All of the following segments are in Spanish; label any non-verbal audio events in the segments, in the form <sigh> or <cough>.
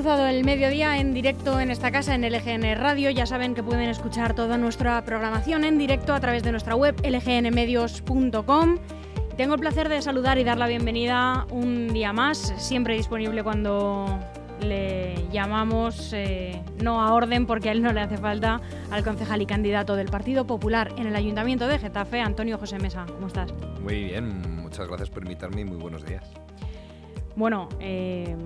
cruzado el mediodía en directo en esta casa en LGN Radio. Ya saben que pueden escuchar toda nuestra programación en directo a través de nuestra web lgnmedios.com. Tengo el placer de saludar y dar la bienvenida un día más, siempre disponible cuando le llamamos, eh, no a orden porque a él no le hace falta, al concejal y candidato del Partido Popular en el Ayuntamiento de Getafe, Antonio José Mesa. ¿Cómo estás? Muy bien, muchas gracias por invitarme y muy buenos días. Bueno, eh,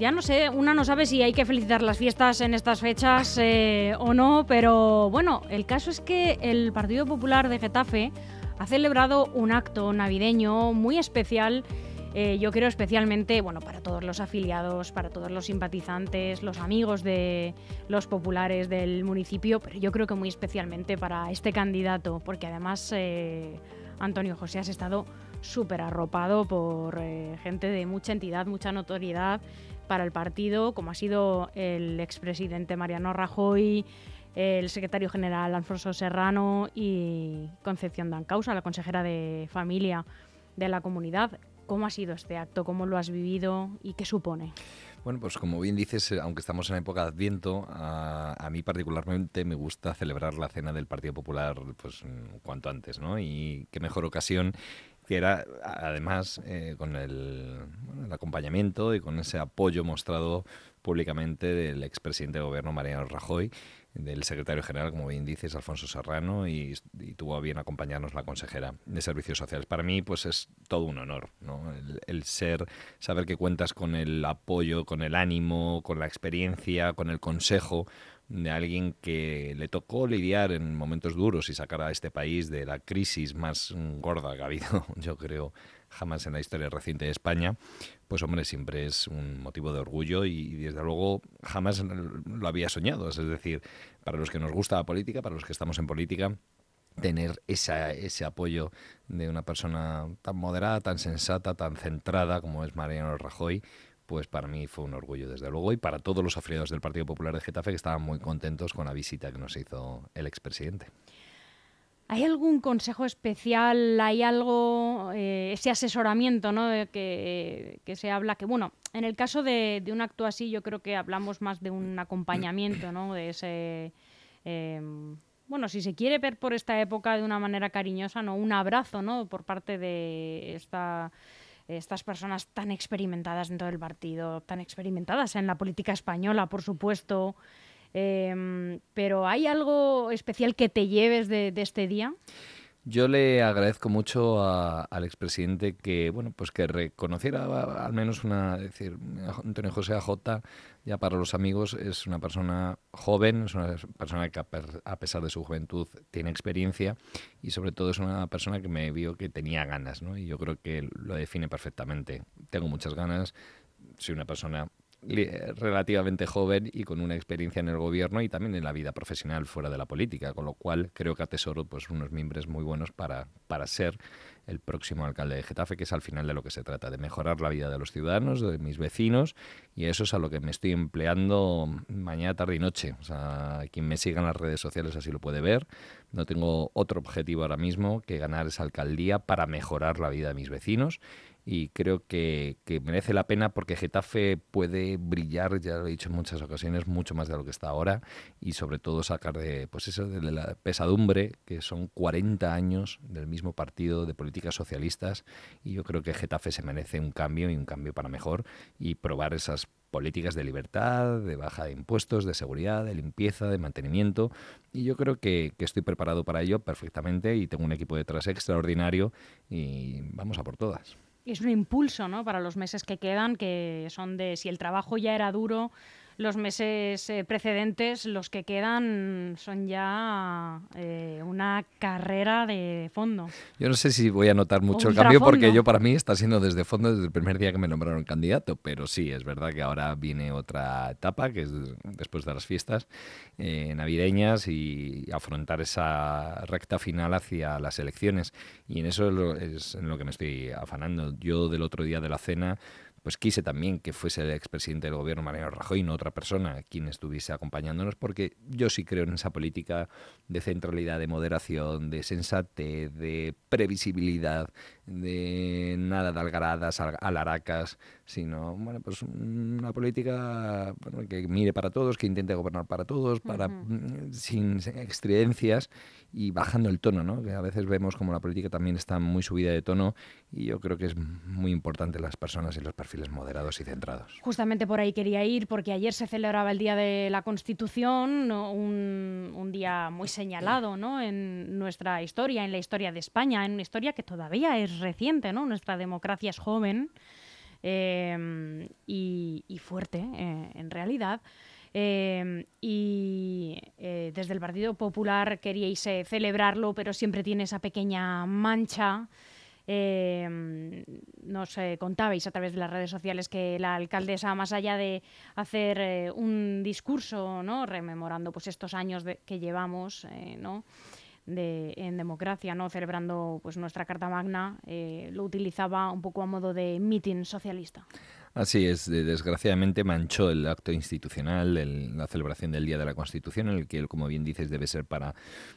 ya no sé, una no sabe si hay que felicitar las fiestas en estas fechas eh, o no, pero bueno, el caso es que el Partido Popular de Getafe ha celebrado un acto navideño muy especial. Eh, yo creo especialmente, bueno, para todos los afiliados, para todos los simpatizantes, los amigos de los populares del municipio, pero yo creo que muy especialmente para este candidato, porque además Antonio José has estado súper arropado por eh, gente de mucha entidad, mucha notoriedad para el partido, como ha sido el expresidente Mariano Rajoy, el secretario general Alfonso Serrano y Concepción Dancausa, la consejera de Familia de la comunidad. ¿Cómo ha sido este acto? ¿Cómo lo has vivido y qué supone? Bueno, pues como bien dices, eh, aunque estamos en época de Adviento, a, a, mí particularmente me gusta celebrar la cena del Partido Popular pues cuanto antes, ¿no? Y qué mejor ocasión que era además eh, con el, acompañamiento y con ese apoyo mostrado públicamente del expresidente de gobierno Mariano Rajoy, del secretario general, como bien dices, Alfonso Serrano, y, tuvo bien acompañarnos la consejera de Servicios Sociales. Para mí, pues es todo un honor, ¿no? el, ser, saber que cuentas con el apoyo, con el ánimo, con la experiencia, con el consejo de alguien que le tocó lidiar en momentos duros y sacar a este país de la crisis más gorda que ha habido, <laughs> yo creo, jamás en la historia reciente de España, pues hombre, siempre es un motivo de orgullo y, desde luego jamás lo había soñado. Es decir, para los que nos gusta la política, para los que estamos en política, tener esa, ese apoyo de una persona tan moderada, tan sensata, tan centrada como es Mariano Rajoy, pues para mí fue un orgullo, desde luego, y para todos los afiliados del Partido Popular de Getafe que estaban muy contentos con la visita que nos hizo el expresidente. ¿Hay algún consejo especial? ¿Hay algo, eh, ese asesoramiento ¿no? que, que, se habla? Que bueno, en el caso de, un acto así, yo creo que hablamos más de un acompañamiento, ¿no? De ese. Em, bueno, si se quiere ver por esta época de una manera cariñosa, ¿no? Un abrazo, ¿no? Por parte de esta estas personas tan experimentadas dentro del partido, tan experimentadas en la política española, por supuesto. Em, pero ¿hay algo especial que te lleves de, este día? Yo le agradezco mucho al expresidente que, bueno, pues que reconociera al menos una, decir, Antonio José AJ ya para los amigos es una persona joven, es una persona que a pesar de su juventud tiene experiencia y sobre todo es una persona que me vio que tenía ganas, ¿no? Y yo creo que lo define perfectamente. Tengo muchas ganas, soy una persona relativamente joven y con una experiencia en el gobierno y también en la vida profesional fuera de la política, con lo cual creo que atesoro pues unos miembros muy buenos para, para ser el próximo alcalde de Getafe, que es al final de lo que se trata, de mejorar la vida de los ciudadanos, de mis vecinos, y eso es a lo que me estoy empleando mañana, tarde y noche. O sea, quien me siga en las redes sociales así lo puede ver. No tengo otro objetivo ahora mismo que ganar esa alcaldía para mejorar la vida de mis vecinos y creo que, merece la pena porque Getafe puede brillar, ya lo he dicho en muchas ocasiones, mucho más de lo que está ahora y sobre todo sacar de, pues eso, de la pesadumbre que son 40 años del mismo partido de políticas socialistas y yo creo que Getafe se merece un cambio y un cambio para mejor y probar esas políticas de libertad, de baja de impuestos, de seguridad, de limpieza, de mantenimiento. Y yo creo que, que, estoy preparado para ello perfectamente y tengo un equipo detrás extraordinario y vamos a por todas es un impulso ¿no? para los meses que quedan, que son de si el trabajo ya era duro, los meses eh, precedentes, los que quedan son ya eh, una carrera de fondo. Yo no sé si voy a notar mucho el cambio porque yo para mí está siendo desde fondo desde el primer día que me nombraron candidato, pero sí, es verdad que ahora viene otra etapa, que es después de las fiestas eh, navideñas y afrontar esa recta final hacia las elecciones. Y en eso es en lo que me estoy afanando. Yo del otro día de la cena pues quise también que fuese el expresidente del gobierno, Mariano Rajoy, no otra persona quien estuviese acompañándonos, porque yo sí creo en esa política de centralidad, de moderación, de sensatez, de previsibilidad, de nada de algaradas, alaracas, sino bueno, pues una política que mire para todos, que intente gobernar para todos, para mm, sin, excedencias y bajando el tono, ¿no? Que a veces vemos como la política también está muy subida de tono y yo creo que es muy importante las personas y los perfiles moderados y centrados. Justamente por ahí quería ir porque ayer se celebraba el Día de la Constitución, un, un día muy señalado, ¿no? En nuestra historia, en la historia de España, en una historia que todavía es reciente, ¿no? Nuestra democracia es joven. Em, y, fuerte, eh, en realidad. Em, y eh, desde el Partido Popular queríais eh, celebrarlo, pero siempre tiene esa pequeña mancha. Em, nos contabais a través de las redes sociales que la alcaldesa, más allá de hacer un discurso, ¿no? rememorando pues, estos años que llevamos, ¿no? En democracia, ¿no? celebrando pues, nuestra Carta Magna, eh, lo utilizaba un poco a modo de mitin socialista. Así es, desgraciadamente manchó el acto institucional, la celebración del Día de la Constitución, en el que, como bien dices, debe ser para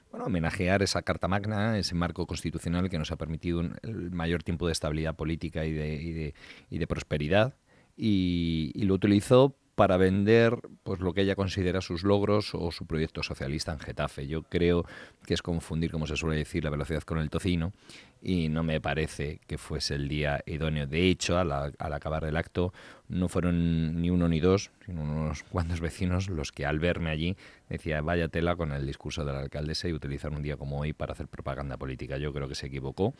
bueno, homenajear esa Carta Magna, ese marco constitucional que nos ha permitido el mayor tiempo de estabilidad política y de, y de, prosperidad. Y, y, lo utilizó para vender pues lo que ella considera sus logros o su proyecto socialista en Getafe. Yo creo que es confundir, como se suele decir, la velocidad con el tocino y no me parece que fuese el día idóneo. De hecho, al, acabar el acto no fueron ni uno ni dos, sino unos <laughs> cuantos vecinos los que al verme allí decía vaya tela con el discurso de la alcaldesa y utilizar un día como hoy para hacer propaganda política. Yo creo que se equivocó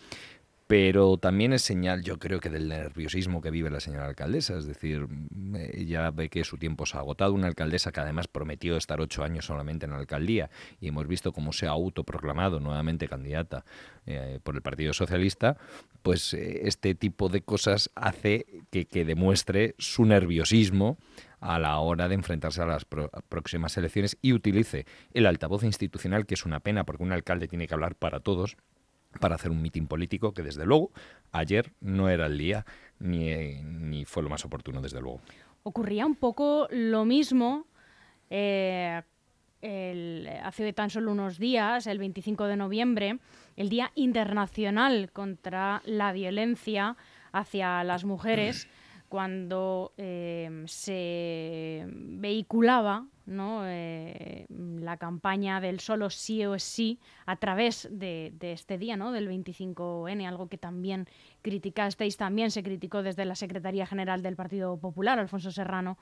pero también es señal, yo creo que del nerviosismo que vive la señora alcaldesa, es decir, ella ve que su tiempo se ha agotado, una alcaldesa que además prometió estar ocho años solamente en la alcaldía y hemos visto cómo se ha autoproclamado nuevamente candidata eh, por el Partido Socialista, pues eh, este tipo de cosas hace que, que demuestre su nerviosismo a la hora de enfrentarse a las próximas elecciones y utilice el altavoz institucional, que es una pena porque un alcalde tiene que hablar para todos, para hacer un mitin político que desde luego ayer no era el día ni, ni, fue lo más oportuno desde luego. Ocurría un poco lo mismo eh, hace tan solo unos días, el 25 de noviembre, el Día Internacional contra la Violencia hacia las Mujeres, <clears throat> cuando eh, se vehiculaba. Eh, la campaña del solo sí o sí a través de, este día, ¿no? del 25N, algo que también criticasteis, también se criticó desde la Secretaría General del Partido Popular, Alfonso Serrano,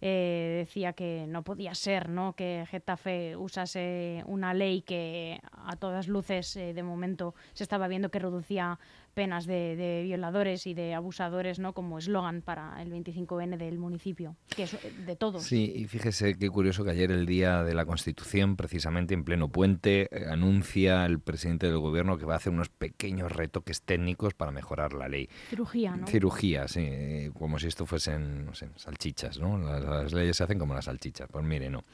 eh, decía que no podía ser ¿no? que Getafe usase una ley que a todas luces eh, de momento se estaba viendo que reducía penas de, violadores y de abusadores ¿no? como eslogan para el 25N del municipio, que es de todos. Sí, y fíjese qué curioso que ayer el día de la Constitución, precisamente en pleno puente, eh, anuncia el presidente del gobierno que va a hacer unos pequeños retoques técnicos para mejorar la ley. Cirugía, ¿no? Cirugía, sí, como si esto fuesen, no sé, salchichas, ¿no? las leyes se hacen como las salchichas. Pues mire, no.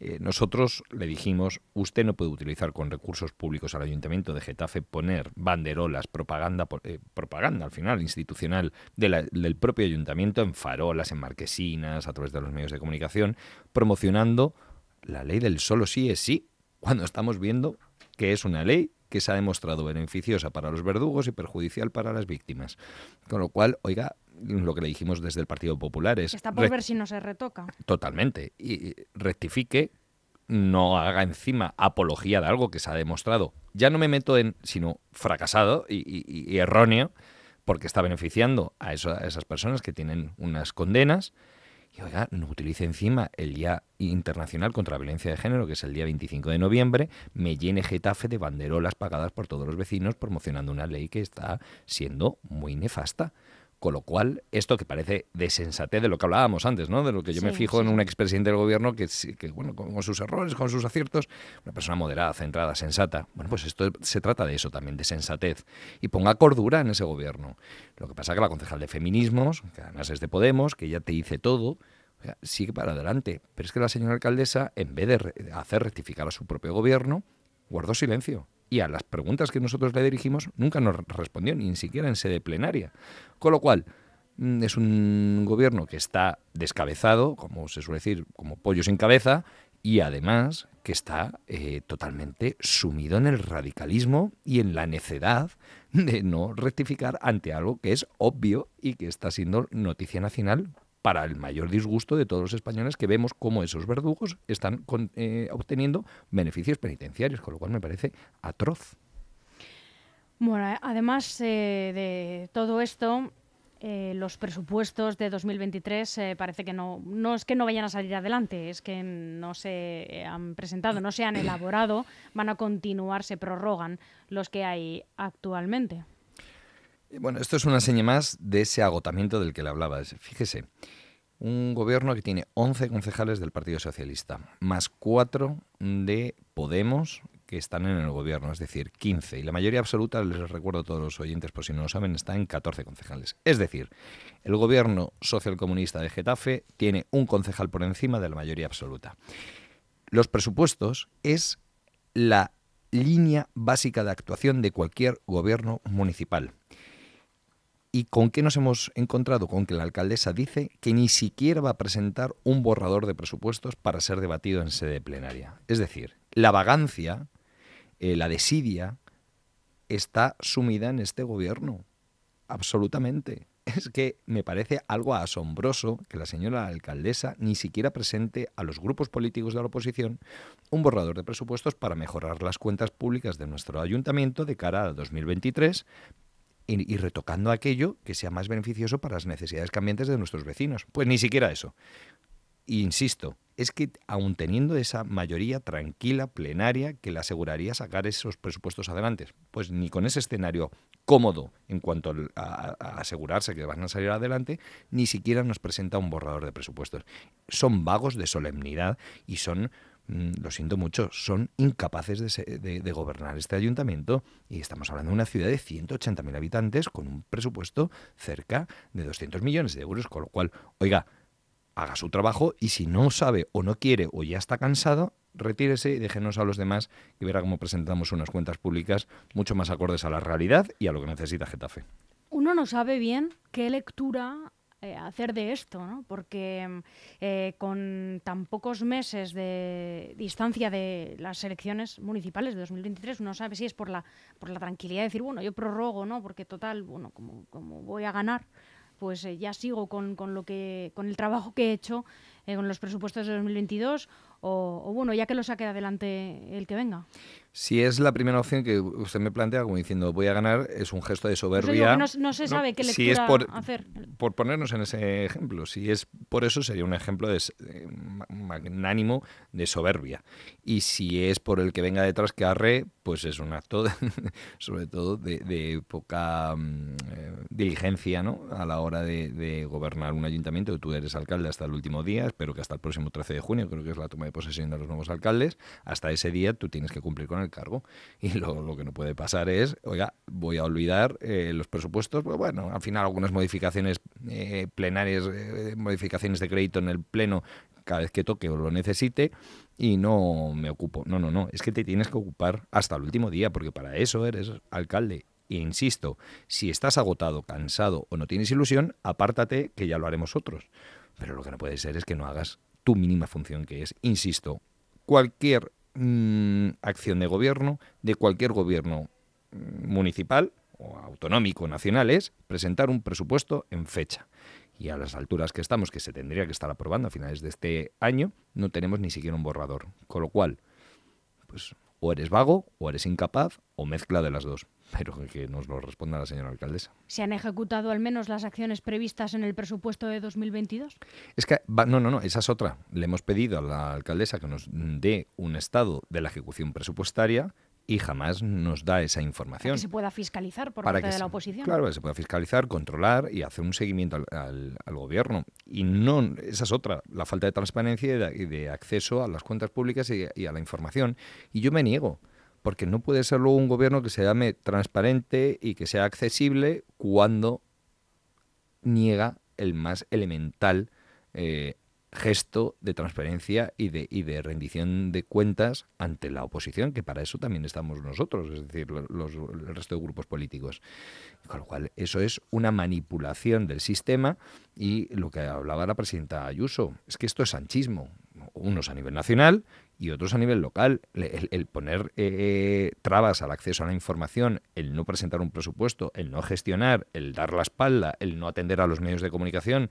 Eh, nosotros le dijimos, usted no puede utilizar con recursos públicos al Ayuntamiento de Getafe poner banderolas, propaganda, eh, propaganda al final institucional del propio Ayuntamiento en farolas, en marquesinas, a través de los medios de comunicación, promocionando la ley del solo sí es sí, cuando estamos viendo que es una ley que se ha demostrado beneficiosa para los verdugos y perjudicial para las víctimas. Con lo cual, oiga, lo que le dijimos desde el Partido Popular es... Está por ver si no se retoca. Totalmente. Y rectifique, no haga encima apología de algo que se ha demostrado. Ya no me meto en, sino fracasado y, erróneo, porque está beneficiando a, a esas personas que tienen unas condenas. Y oiga, no utilice encima el Día Internacional contra la Violencia de Género, que es el día 25 de noviembre, me llene Getafe de banderolas pagadas por todos los vecinos promocionando una ley que está siendo muy nefasta. Con lo cual, esto que parece de sensatez de lo que hablábamos antes, ¿no? De lo que yo me fijo en un expresidente del gobierno que, que, bueno, con, sus errores, con sus aciertos, una persona moderada, centrada, sensata. Bueno, pues esto se trata de eso también, de sensatez. Y ponga cordura en ese gobierno. Lo que pasa es que la concejal de feminismos, que además es de Podemos, que ya te dice todo, sigue para adelante. Pero es que la señora alcaldesa, en vez de hacer rectificar a su propio gobierno, guardó silencio y a las preguntas que nosotros le dirigimos nunca nos respondió, ni siquiera en sede plenaria. Con lo cual, mm, es un gobierno que está descabezado, como se suele decir, como pollo sin cabeza, y además que está eh, totalmente sumido en el radicalismo y en la necedad de no rectificar ante algo que es obvio y que está siendo noticia nacional para el mayor disgusto de todos los españoles que vemos cómo esos verdugos están eh, obteniendo beneficios penitenciarios, con lo cual me parece atroz. Bueno, además eh, de todo esto, eh, los presupuestos de 2023 eh, parece que no, no es que no vayan a salir adelante, es que no se han presentado, no se han elaborado, van a continuar, se prorrogan los que hay actualmente. Bueno, esto es una seña más de ese agotamiento del que le hablaba. Fíjese, un gobierno que tiene 11 concejales del Partido Socialista, más 4 de Podemos, que están en el gobierno, es decir, 15. Y la mayoría absoluta, les recuerdo a todos los oyentes por si no lo saben, está en 14 concejales. Es decir, el gobierno socialcomunista de Getafe tiene un concejal por encima de la mayoría absoluta. Los presupuestos es la línea básica de actuación de cualquier gobierno municipal. ¿Y con qué nos hemos encontrado? Con que la alcaldesa dice que ni siquiera va a presentar un borrador de presupuestos para ser debatido en sede plenaria. Es decir, la vagancia eh, la desidia está sumida en este gobierno. Absolutamente. <laughs> Es que me parece algo asombroso que la señora alcaldesa ni siquiera presente a los grupos políticos de la oposición un borrador de presupuestos para mejorar las cuentas públicas de nuestro ayuntamiento de cara a 2023 y, retocando aquello que sea más beneficioso para las necesidades cambiantes de nuestros vecinos. Pues ni siquiera eso. Insisto, es que aun teniendo esa mayoría tranquila, plenaria, que le aseguraría sacar esos presupuestos adelante, pues ni con ese escenario cómodo en cuanto a, asegurarse que van a salir adelante, ni siquiera nos presenta un borrador de presupuestos. Son vagos de solemnidad y son lo siento mucho, son incapaces de, de, gobernar este ayuntamiento y estamos hablando de una ciudad de 180.000 habitantes con un presupuesto cerca de 200 millones de euros, con lo cual, oiga, haga su trabajo y si no sabe o no quiere o ya está cansado, retírese y déjenos a los demás y verá cómo presentamos unas cuentas públicas mucho más acordes a la realidad y a lo que necesita Getafe. Uno no sabe bien qué lectura eh, hacer de esto, ¿no? porque eh, con tan pocos meses de distancia de las elecciones municipales de 2023, uno sabe si es por la, por la tranquilidad de decir, bueno, yo prorrogo, ¿no? porque total, bueno, como, como voy a ganar, pues eh, ya sigo con, con, lo que, con el trabajo que he hecho eh, con los presupuestos de 2022 o, o, bueno, ya que lo saque adelante el que venga. Si es la primera opción que usted me plantea, como diciendo voy a ganar, es un gesto de soberbia. no, no, se sabe qué lectura si es por, hacer. Por ponernos en ese ejemplo, si es por eso sería un ejemplo de eh, magnánimo de soberbia. Y si es por el que venga detrás que arre, pues es un acto, <laughs> sobre todo, de, poca mm, eh, diligencia ¿no? a la hora de, de, gobernar un ayuntamiento. Tú eres alcalde hasta el último día, espero que hasta el próximo 13 de junio, creo que es la toma de posesión de los nuevos alcaldes. Hasta ese día tú tienes que cumplir con el cargo. <laughs> Y lo, que no puede pasar es, oiga, voy a olvidar eh, los presupuestos. Pues bueno, al final algunas modificaciones eh, plenarias, eh, modificaciones de crédito en el pleno cada vez que toque o lo necesite y no me ocupo. No, no, no, es que te tienes que ocupar hasta el último día porque para eso eres alcalde. E insisto, si estás agotado, cansado o no tienes ilusión, apártate que ya lo haremos otros. Pero lo que no puede ser es que no hagas tu mínima función que es, insisto, cualquier Mm, acción de gobierno de cualquier gobierno mm, municipal o autonómico nacional es presentar un presupuesto en fecha. Y a las alturas que estamos, que se tendría que estar aprobando a finales de este año, no tenemos ni siquiera un borrador. Con lo cual, pues o eres vago, o eres incapaz, o mezcla de las dos. <laughs> Pero que nos lo responda la señora alcaldesa. ¿Se han ejecutado al menos las acciones previstas en el presupuesto de 2022? Es que, no, no, no, esa es otra. Le hemos pedido a la alcaldesa que nos dé un estado de la ejecución presupuestaria y jamás nos da esa información. Para que se pueda fiscalizar por parte de la oposición. Claro, que se pueda fiscalizar, controlar y hacer un seguimiento al, gobierno. Y no, esa es otra, la falta de transparencia y de, acceso a las cuentas públicas y, y, a la información. Y yo me niego, porque no puede ser luego un gobierno que se llame transparente y que sea accesible cuando niega el más elemental eh, gesto de transparencia y de, y de rendición de cuentas ante la oposición, que para eso también estamos nosotros, es decir, los, el resto de grupos políticos. Con lo cual, eso es una manipulación del sistema y lo que hablaba la presidenta Ayuso, es que esto es sanchismo, unos a nivel nacional y otros a nivel local. El, poner eh, trabas al acceso a la información, el no presentar un presupuesto, el no gestionar, el dar la espalda, el no atender a los medios de comunicación.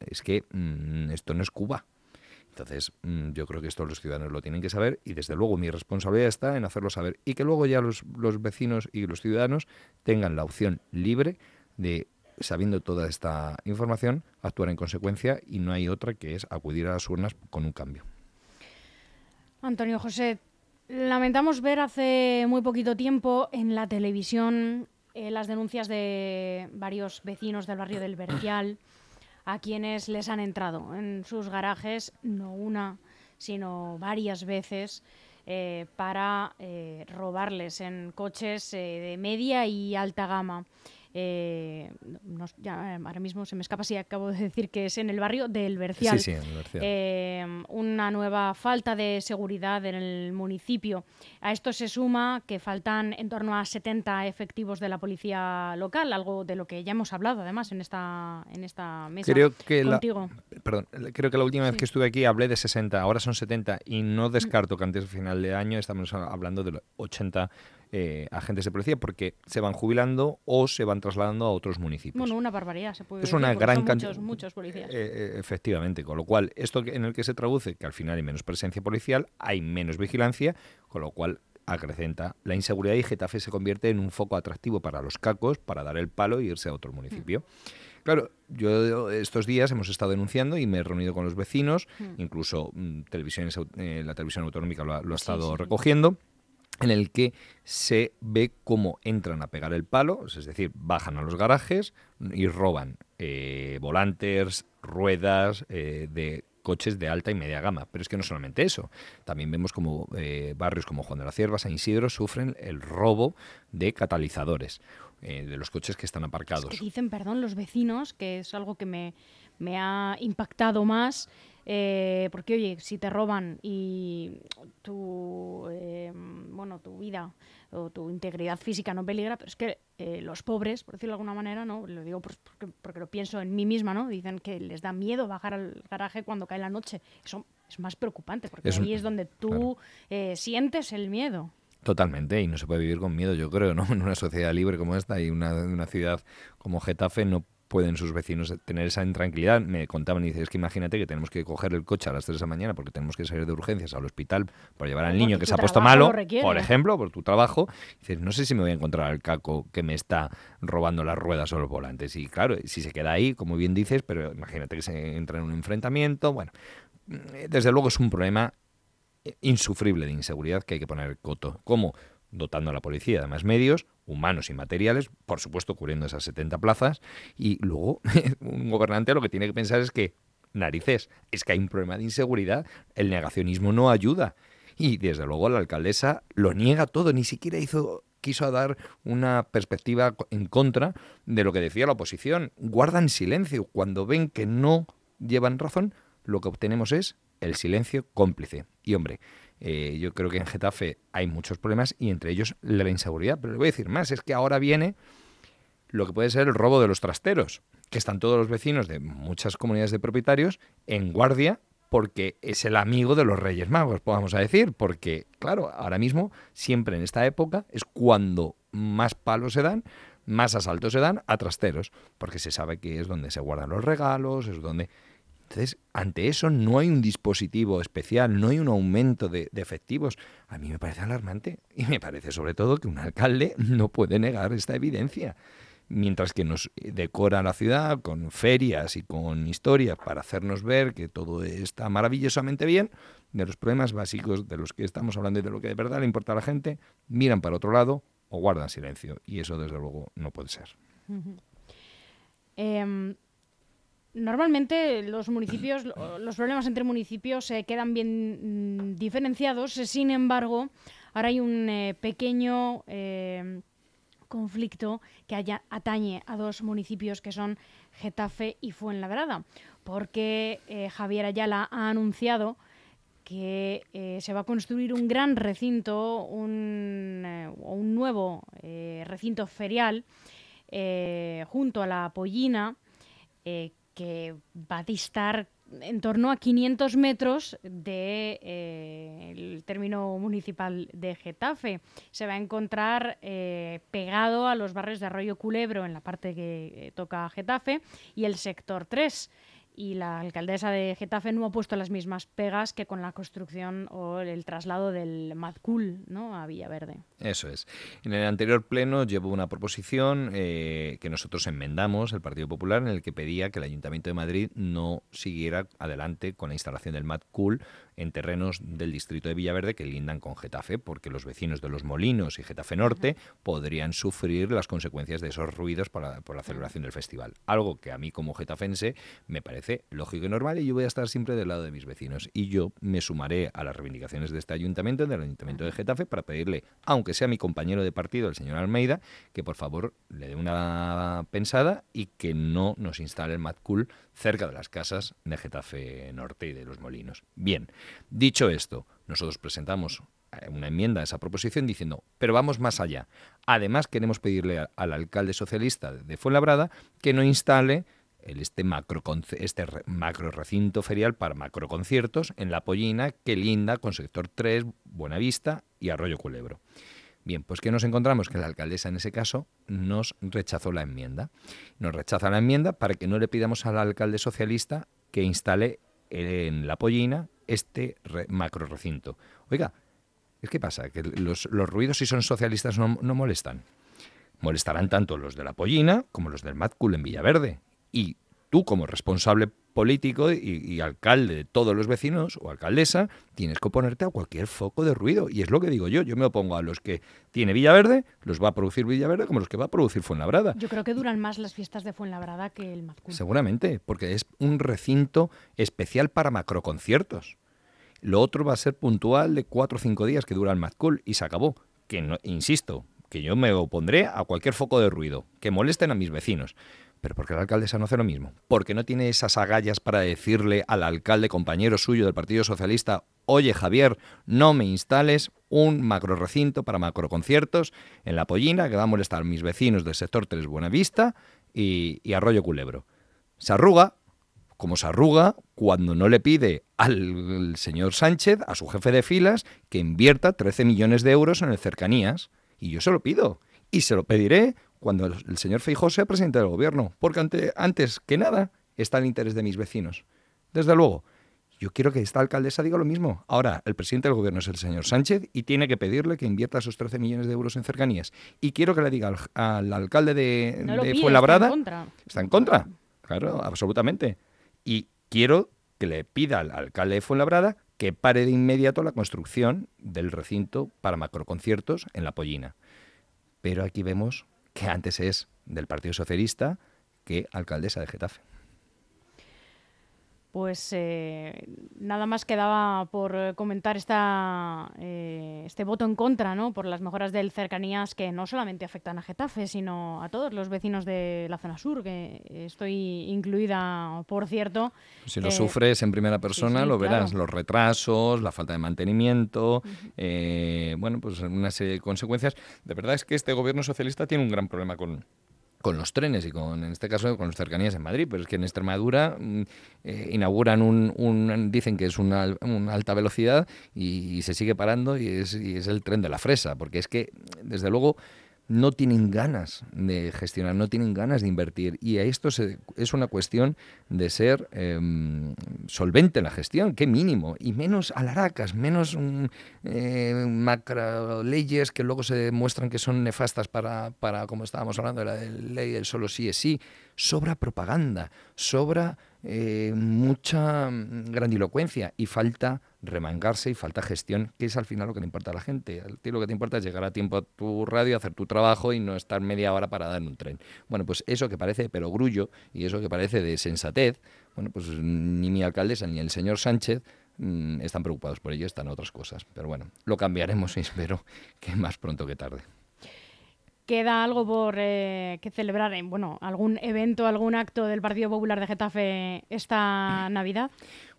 Es que mm, esto no es Cuba. Entonces, mm, yo creo que esto los ciudadanos lo tienen que saber y desde luego mi responsabilidad está en hacerlo saber y que luego ya los, los vecinos y los ciudadanos tengan la opción libre de sabiendo toda esta información, actuar en consecuencia y no hay otra que es acudir a las urnas con un cambio. Antonio José, lamentamos ver hace muy poquito tiempo en la televisión eh, las denuncias de varios vecinos del barrio del Bercial a quienes les han entrado en sus garajes, no una, sino varias veces. Eh, para eh, robarles en coches de media y alta gama. Eh, ya, ahora mismo se me escapa si acabo de decir que es en el barrio del Bercial. Eh, una nueva falta de seguridad en el municipio. A esto se suma que faltan en torno a 70 efectivos de la policía local, algo de lo que ya hemos hablado además en esta, en esta mesa creo que contigo. La, perdón, creo que la última vez que estuve aquí hablé de 60, ahora son 70 y no mm. descarto que antes del final de año estamos hablando de los 80 eh, agentes de policía porque se van jubilando o se van trasladando a otros municipios. Bueno, una barbaridad, se puede Es una gran cantidad. Muchos, muchos, policías. Eh, eh, efectivamente, con lo cual, esto en el que se traduce que al final hay menos presencia policial, hay menos vigilancia, con lo cual acrecenta la inseguridad y Getafe se convierte en un foco atractivo para los cacos para dar el palo e irse a otro municipio. Mm. Claro, yo estos días hemos estado denunciando y me he reunido con los vecinos, mm. incluso mm, televisiones, la televisión autonómica lo ha, estado recogiendo en el que se ve cómo entran a pegar el palo, es decir, bajan a los garajes y roban eh, volantes, ruedas eh, de coches de alta y media gama. Pero es que no solamente eso, también vemos como eh, barrios como Juan de la Cierva, San Isidro sufren el robo de catalizadores de los coches que están aparcados. dicen, perdón, los vecinos, que es algo que me, me ha impactado más, eh, porque, oye, si te roban y tu, eh, bueno, tu vida o tu integridad física no peligra, pero es que eh, los pobres, por decirlo de alguna manera, ¿no? Lo digo porque, lo pienso en mí misma, ¿no? Dicen que les da miedo bajar al garaje cuando cae la noche. Eso es más preocupante, porque ahí es donde tú sientes el miedo. Totalmente, y no se puede vivir con miedo, yo creo, ¿no? <laughs> En una sociedad libre como esta y una, una ciudad como Getafe no pueden sus vecinos tener esa intranquilidad. Me contaban y dices, es que imagínate que tenemos que coger el coche a las 3 de la mañana porque tenemos que salir de urgencias al hospital para llevar al niño que se ha puesto malo, por ejemplo, por tu trabajo. dices, no sé si me voy a encontrar al caco que me está robando las ruedas o los volantes. Y claro, si se queda ahí, como bien dices, pero imagínate que se entra en un enfrentamiento. Bueno, desde luego es un problema insufrible de inseguridad que hay que poner coto. ¿Cómo? dotando a la policía de más medios, humanos y materiales, por supuesto cubriendo esas 70 plazas, y luego <laughs> un gobernante lo que tiene que pensar es que, narices, es que hay un problema de inseguridad, el negacionismo no ayuda. Y desde luego la alcaldesa lo niega todo, ni siquiera hizo quiso dar una perspectiva en contra de lo que decía la oposición. Guardan silencio. Cuando ven que no llevan razón, lo que obtenemos es el silencio cómplice. Y hombre, eh, yo creo que en Getafe hay muchos problemas y entre ellos la inseguridad. Pero le voy a decir más, es que ahora viene lo que puede ser el robo de los trasteros, que están todos los vecinos de muchas comunidades de propietarios en guardia porque es el amigo de los Reyes Magos, podemos decir, porque claro, ahora mismo, siempre en esta época, es cuando más palos se dan, más asaltos se dan a trasteros, porque se sabe que es donde se guardan los regalos, es donde... Entonces, ante eso no hay un dispositivo especial, no hay un aumento de, efectivos. A mí me parece alarmante y me parece sobre todo que un alcalde no puede negar esta evidencia. Mientras que nos decora la ciudad con ferias y con historias para hacernos ver que todo está maravillosamente bien, de los problemas básicos de los que estamos hablando y de lo que de verdad le importa a la gente, miran para otro lado o guardan silencio. Y eso, desde luego, no puede ser. Normalmente los <clears throat> municipios, los problemas entre municipios se quedan bien mm, diferenciados. Sin embargo, ahora hay un eh, pequeño eh, conflicto que haya, atañe a dos municipios que son Getafe y Fuenlabrada, porque eh, Javier Ayala ha anunciado que se va a construir un gran recinto, un, un nuevo recinto ferial junto a la Pollina que va a distar en torno a 500 metros del de, eh, término municipal de Getafe. Se va a encontrar eh, pegado a los barrios de Arroyo Culebro en la parte que eh, toca Getafe y el sector 3 y la alcaldesa de Getafe no ha puesto las mismas pegas que con la construcción o el traslado del Madcul ¿no? a Villaverde. Eso es. En el anterior pleno llevó una proposición eh, que nosotros enmendamos, el Partido Popular, en el que pedía que el Ayuntamiento de Madrid no siguiera adelante con la instalación del Madcul en terrenos del distrito de Villaverde que lindan con Getafe, porque los vecinos de Los Molinos y Getafe Norte podrían sufrir las consecuencias de esos ruidos para, por la celebración del festival. Algo que a mí como getafense me parece lógico y normal y yo voy a estar siempre del lado de mis vecinos. Y yo me sumaré a las reivindicaciones de este ayuntamiento, del ayuntamiento de Getafe, para pedirle, aunque sea mi compañero de partido, el señor Almeida, que por favor le dé una pensada y que no nos instale el Cool cerca de las casas de Getafe Norte y de Los Molinos. Bien, dicho esto, nosotros presentamos eh, una enmienda a esa proposición diciendo, pero vamos más allá. Además, queremos pedirle al alcalde socialista de Fuenlabrada que no instale el, este, macro, este macro recinto ferial para macroconciertos en La Pollina que linda con sector 3, Buenavista y Arroyo Culebro. Bien, pues que nos encontramos que la alcaldesa en ese caso nos rechazó la enmienda. Nos rechaza la enmienda para que no le pidamos al alcalde socialista que instale en la pollina este macro recinto. Oiga, ¿qué pasa? Que los, ruidos si son socialistas no, no, molestan. Molestarán tanto los de la pollina como los del Cool en Villaverde. Y tú como responsable político y, alcalde de todos los vecinos o alcaldesa, tienes que oponerte a cualquier foco de ruido. Y es lo que digo yo, yo me opongo a los que tiene Villaverde, los va a producir Villaverde, como los que va a producir Fuenlabrada. Yo creo que duran más las fiestas de Fuenlabrada que el Mazcul. Seguramente, porque es un recinto especial para macroconciertos. Lo otro va a ser puntual de cuatro o cinco días que dura el Mazcul y se acabó. Que no, insisto, que yo me opondré a cualquier foco de ruido, que molesten a mis vecinos. Pero ¿por qué la alcaldesa no hace lo mismo? Porque no tiene esas agallas para decirle al alcalde compañero suyo del Partido Socialista, oye Javier, no me instales un macro recinto para macroconciertos en La Pollina que va a molestar a mis vecinos del sector 3 Buenavista y, y Arroyo Culebro. Se arruga, como se arruga cuando no le pide al señor Sánchez, a su jefe de filas, que invierta 13 millones de euros en el cercanías. Y yo se lo pido. Y se lo pediré cuando el señor Feijóo sea presidente del gobierno, porque ante, antes que nada está el interés de mis vecinos. Desde luego, yo quiero que esta alcaldesa diga lo mismo. Ahora, el presidente del gobierno es el señor Sánchez y tiene que pedirle que invierta esos 13 millones de euros en cercanías. Y quiero que le diga al, alcalde de, Fuenlabrada... Está en contra. Está en contra, claro, absolutamente. Y quiero que le pida al alcalde de Fuenlabrada que pare de inmediato la construcción del recinto para macroconciertos en La Pollina. Pero aquí vemos que antes es del Partido Socialista que alcaldesa de Getafe. Pues eh, nada más quedaba por eh, comentar esta, eh, este voto en contra ¿no? por las mejoras del cercanías que no solamente afectan a Getafe, sino a todos los vecinos de la zona sur, que estoy incluida, por cierto. Si lo sufres en primera persona, lo verás, los retrasos, la falta de mantenimiento, bueno, pues una serie de consecuencias. De verdad es que este gobierno socialista tiene un gran problema con, con los trenes y con, en este caso, con las cercanías en Madrid. Pero es que en Extremadura mm, eh, inauguran un, dicen que es una, alta velocidad y, se sigue parando y es, y es el tren de la fresa, porque es que, desde luego, no tienen ganas de gestionar, no tienen ganas de invertir. Y esto es una cuestión de ser em, solvente en la gestión, qué mínimo. Y menos alaracas, menos eh, macro leyes que luego se demuestran que son nefastas para, para como estábamos hablando de la ley del solo sí es sí. Sobra propaganda, sobra eh, mucha mm, grandilocuencia y falta remangarse y falta gestión, que es al final lo que le importa a la gente. A ti lo que te importa es llegar a tiempo a tu radio, hacer tu trabajo y no estar media hora parada en un tren. Bueno, pues eso que parece de perogrullo y eso que parece de sensatez, bueno, pues ni mi alcaldesa ni el señor Sánchez mm, están preocupados por ello, están otras cosas. Pero bueno, lo cambiaremos y espero que más pronto que tarde. ¿Queda algo por eh, que celebrar? Bueno, ¿algún evento, algún acto del Partido Popular de Getafe esta Navidad?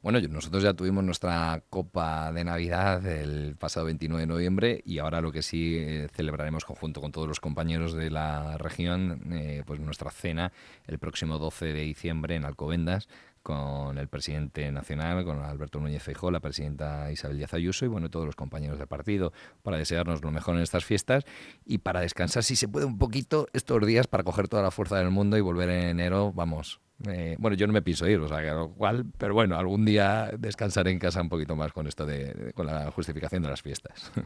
Bueno, nosotros ya tuvimos nuestra Copa de Navidad el pasado 29 de noviembre y ahora lo que sí eh, celebraremos conjunto con todos los compañeros de la región, eh, pues nuestra cena el próximo 12 de diciembre en Alcobendas, con el presidente nacional, con Alberto Núñez Feijóo, la presidenta Isabel Díaz Ayuso y bueno, todos los compañeros del partido para desearnos lo mejor en estas fiestas y para descansar si se puede un poquito estos días para coger toda la fuerza del mundo y volver en enero, vamos, eh, bueno, yo no me pienso ir, o sea, lo cual, pero bueno, algún día descansaré en casa un poquito más con esto de, con la justificación de las fiestas. <laughs>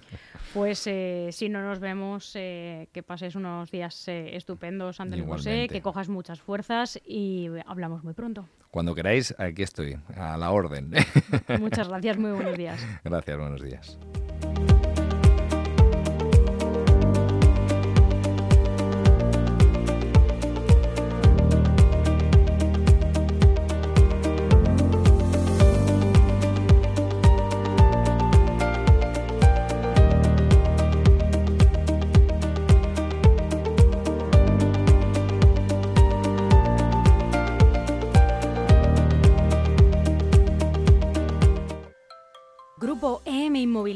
Pues eh, si no nos vemos, eh, que pases unos días estupendos ante el José, que cojas muchas fuerzas y hablamos muy pronto. Cuando queráis, aquí estoy, a la orden. Muchas <laughs> gracias, muy buenos días. Gracias, buenos días.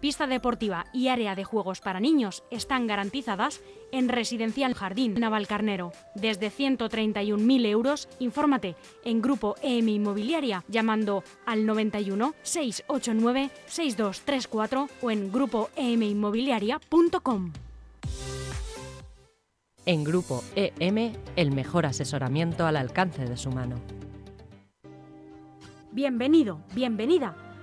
pista deportiva y área de juegos para niños están garantizadas en Residencial Jardín Navalcarnero. Desde 131.000 euros, infórmate en Grupo EM Inmobiliaria llamando al 91 689 6234 o en grupoeminmobiliaria.com. En Grupo EM, el mejor asesoramiento al alcance de su mano. Bienvenido, bienvenida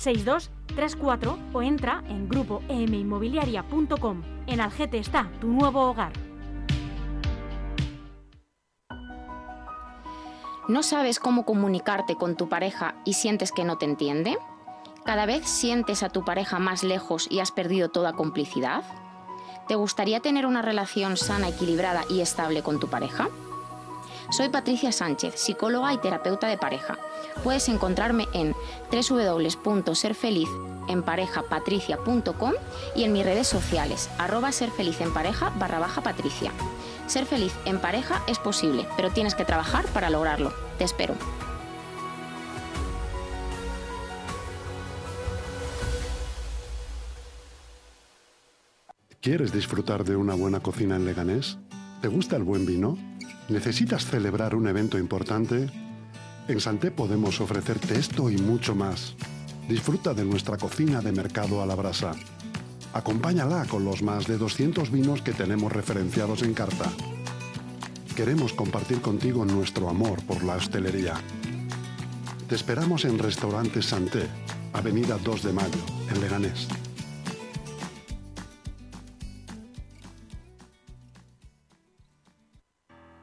6234 o entra en grupoeminmobiliaria.com. En Algete está tu nuevo hogar. ¿No sabes cómo comunicarte con tu pareja y sientes que no te entiende? ¿Cada vez sientes a tu pareja más lejos y has perdido toda complicidad? ¿Te gustaría tener una relación sana, equilibrada y estable con tu pareja? Soy Patricia Sánchez, psicóloga y terapeuta de pareja. Puedes encontrarme en www.serfelizenparejapatricia.com y en mis redes sociales, arroba serfelizenpareja barra baja patricia. Ser feliz en pareja es posible, pero tienes que trabajar para lograrlo. Te espero. ¿Quieres disfrutar de una buena cocina en Leganés? ¿Te gusta el buen vino? ¿Necesitas celebrar un evento importante? En Santé podemos ofrecerte esto y mucho más. Disfruta de nuestra cocina de mercado a la brasa. Acompáñala con los más de 200 vinos que tenemos referenciados en carta. Queremos compartir contigo nuestro amor por la hostelería. Te esperamos en Restaurante Santé, Avenida 2 de Mayo, en Leganés.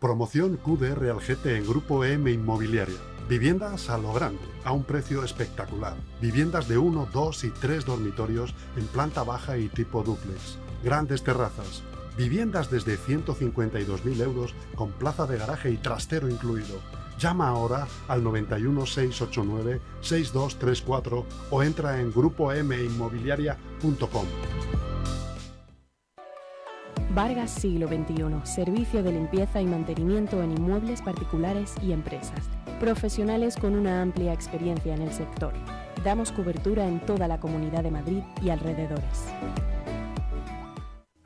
Promoción QDR Algete en Grupo M Inmobiliaria Viviendas a lo grande, a un precio espectacular. Viviendas de 1, 2 y 3 dormitorios en planta baja y tipo duplex. Grandes terrazas. Viviendas desde 152.000 euros con plaza de garaje y trastero incluido. Llama ahora al 91 689 6234 o entra en grupominmobiliaria.com. Vargas Siglo XXI, servicio de limpieza y mantenimiento en inmuebles particulares y empresas profesionales con una amplia experiencia en el sector. Damos cobertura en toda la Comunidad de Madrid y alrededores.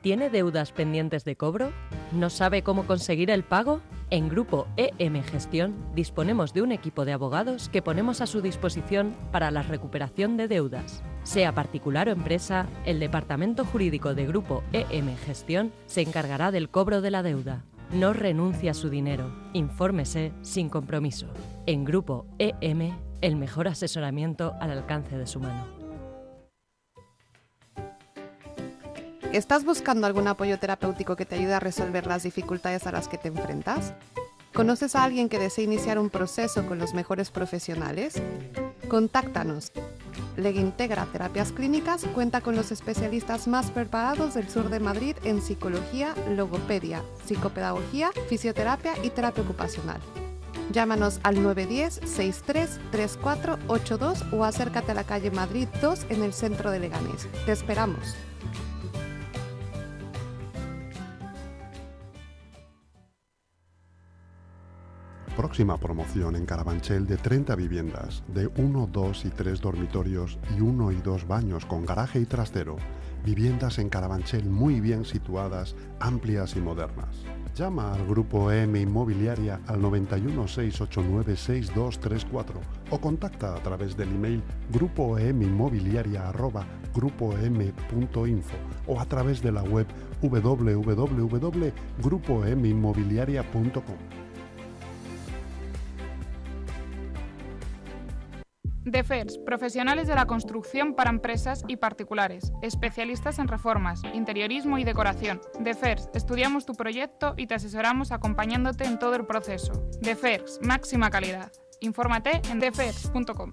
¿Tiene deudas pendientes de cobro? ¿No sabe cómo conseguir el pago? En Grupo EM Gestión disponemos de un equipo de abogados que ponemos a su disposición para la recuperación de deudas. Sea particular o empresa, el Departamento Jurídico de Grupo EM Gestión se encargará del cobro de la deuda. No renuncie a su dinero. Infórmese sin compromiso. En Grupo EM, el mejor asesoramiento al alcance de su mano. ¿Estás buscando algún apoyo terapéutico que te ayude a resolver las dificultades a las que te enfrentas? ¿Conoces a alguien que desee iniciar un proceso con los mejores profesionales? Contáctanos. Legintegra Terapias Clínicas cuenta con los especialistas más preparados del sur de Madrid en psicología, logopedia, psicopedagogía, fisioterapia y terapia ocupacional. Llámanos al 910-633482 o acércate a la calle Madrid 2 en el centro de Leganés. Te esperamos. Próxima promoción en Carabanchel de 30 viviendas, de 1, 2 y 3 dormitorios y 1 y 2 baños con garaje y trastero. Viviendas en Carabanchel muy bien situadas, amplias y modernas. Llama al grupo EM Inmobiliaria al 91 689 6234 o contacta a través del email grupoeminmobiliaria@grupoem.info o a través de la web www.grupoeminmobiliaria.com. DEFERS, profesionales de la construcción para empresas y particulares, especialistas en reformas, interiorismo y decoración. DEFERS, estudiamos tu proyecto y te asesoramos acompañándote en todo el proceso. DEFERS, máxima calidad. Infórmate en defers.com.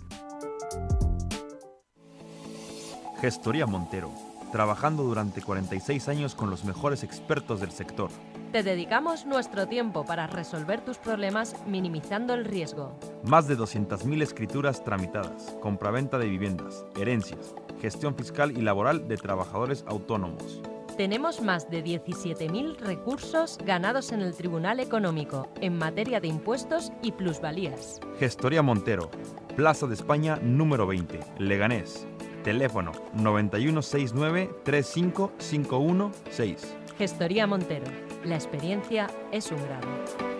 Gestoría Montero, trabajando durante 46 años con los mejores expertos del sector. Te dedicamos nuestro tiempo para resolver tus problemas minimizando el riesgo. Más de 200.000 escrituras tramitadas, compraventa de viviendas, herencias, gestión fiscal y laboral de trabajadores autónomos. Tenemos más de 17.000 recursos ganados en el Tribunal Económico en materia de impuestos y plusvalías. Gestoría Montero, Plaza de España número 20, Leganés. Teléfono 9169-35516. Gestoría Montero. La experiencia es un grado.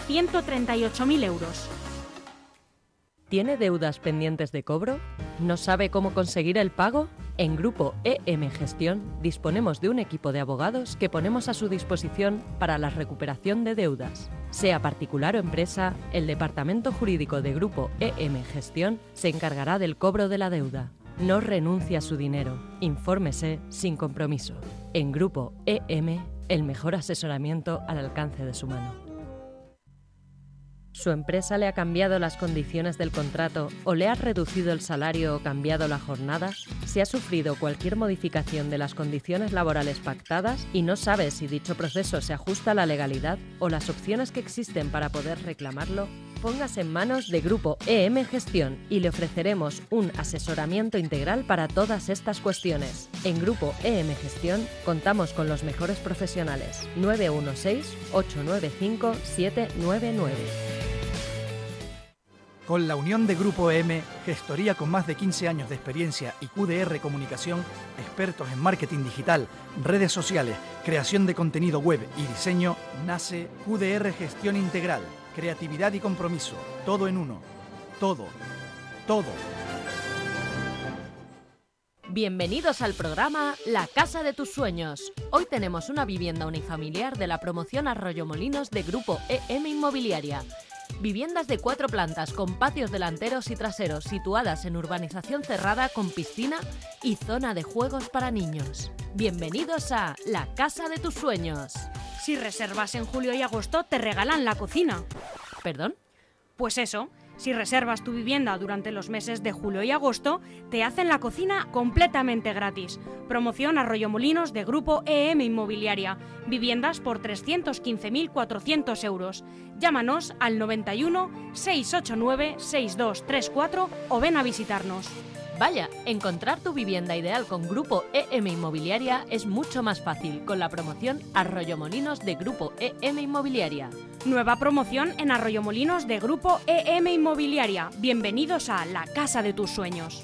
138.000 euros. ¿Tiene deudas pendientes de cobro? ¿No sabe cómo conseguir el pago? En Grupo EM Gestión disponemos de un equipo de abogados que ponemos a su disposición para la recuperación de deudas. Sea particular o empresa, el Departamento Jurídico de Grupo EM Gestión se encargará del cobro de la deuda. No renuncie a su dinero. Infórmese sin compromiso. En Grupo EM, el mejor asesoramiento al alcance de su mano. ¿Su empresa le ha cambiado las condiciones del contrato o le ha reducido el salario o cambiado la jornada? Si ha sufrido cualquier modificación de las condiciones laborales pactadas y no sabe si dicho proceso se ajusta a la legalidad o las opciones que existen para poder reclamarlo, póngase en manos de Grupo EM Gestión y le ofreceremos un asesoramiento integral para todas estas cuestiones. En Grupo EM Gestión contamos con los mejores profesionales. 916-895-799. Con la unión de Grupo EM, gestoría con más de 15 años de experiencia y QDR Comunicación, expertos en marketing digital, redes sociales, creación de contenido web y diseño, nace QDR Gestión Integral, creatividad y compromiso, todo en uno. Todo, todo. Bienvenidos al programa La Casa de tus Sueños. Hoy tenemos una vivienda unifamiliar de la promoción Arroyo Molinos de Grupo EM Inmobiliaria. Viviendas de cuatro plantas con patios delanteros y traseros situadas en urbanización cerrada con piscina y zona de juegos para niños. Bienvenidos a La Casa de tus Sueños. Si reservas en julio y agosto te regalan la cocina. ¿Perdón? Pues eso. Si reservas tu vivienda durante los meses de julio y agosto, te hacen la cocina completamente gratis. Promoción Arroyomolinos de Grupo EM Inmobiliaria. Viviendas por 315.400 euros. Llámanos al 91 689 6234 o ven a visitarnos. Vaya, encontrar tu vivienda ideal con Grupo EM Inmobiliaria es mucho más fácil con la promoción Arroyomolinos de Grupo EM Inmobiliaria. Nueva promoción en Arroyomolinos de Grupo EM Inmobiliaria. Bienvenidos a la casa de tus sueños.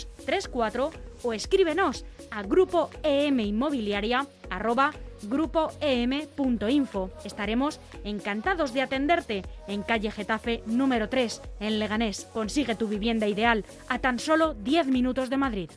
6234 o escríbenos a grupo inmobiliaria grupoem.info. Estaremos encantados de atenderte en calle Getafe número 3 en Leganés. Consigue tu vivienda ideal a tan solo 10 minutos de Madrid.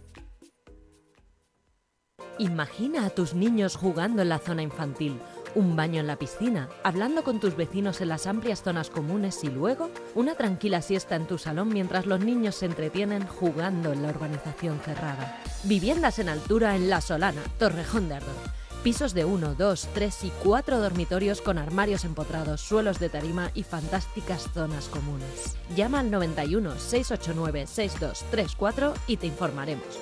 Imagina a tus niños jugando en la zona infantil un baño en la piscina, hablando con tus vecinos en las amplias zonas comunes y luego una tranquila siesta en tu salón mientras los niños se entretienen jugando en la urbanización cerrada. Viviendas en altura en La Solana, Torrejón de Ardón. Pisos de 1, 2, 3 y 4 dormitorios con armarios empotrados, suelos de tarima y fantásticas zonas comunes. Llama al 91 689 6234 y te informaremos.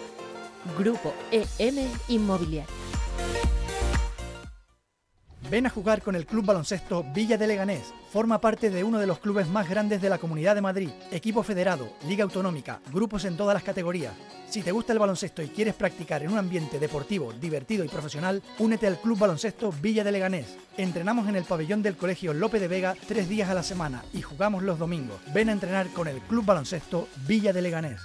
Grupo EM Inmobiliario. Ven a jugar con el Club Baloncesto Villa de Leganés. Forma parte de uno de los clubes más grandes de la Comunidad de Madrid. Equipo federado, liga autonómica, grupos en todas las categorías. Si te gusta el baloncesto y quieres practicar en un ambiente deportivo, divertido y profesional, únete al Club Baloncesto Villa de Leganés. Entrenamos en el pabellón del Colegio Lope de Vega tres días a la semana y jugamos los domingos. Ven a entrenar con el Club Baloncesto Villa de Leganés.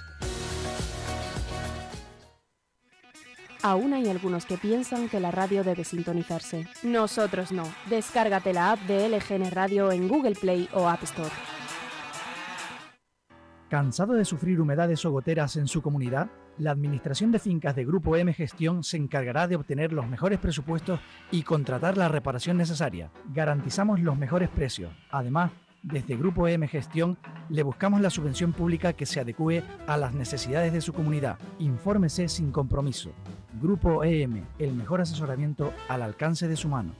Aún hay algunos que piensan que la radio debe sintonizarse. Nosotros no. Descárgate la app de LGN Radio en Google Play o App Store. ¿Cansado de sufrir humedades o goteras en su comunidad? La Administración de Fincas de Grupo M Gestión se encargará de obtener los mejores presupuestos y contratar la reparación necesaria. Garantizamos los mejores precios. Además, desde Grupo M Gestión le buscamos la subvención pública que se adecue a las necesidades de su comunidad. Infórmese sin compromiso. Grupo EM, el mejor asesoramiento al alcance de su mano.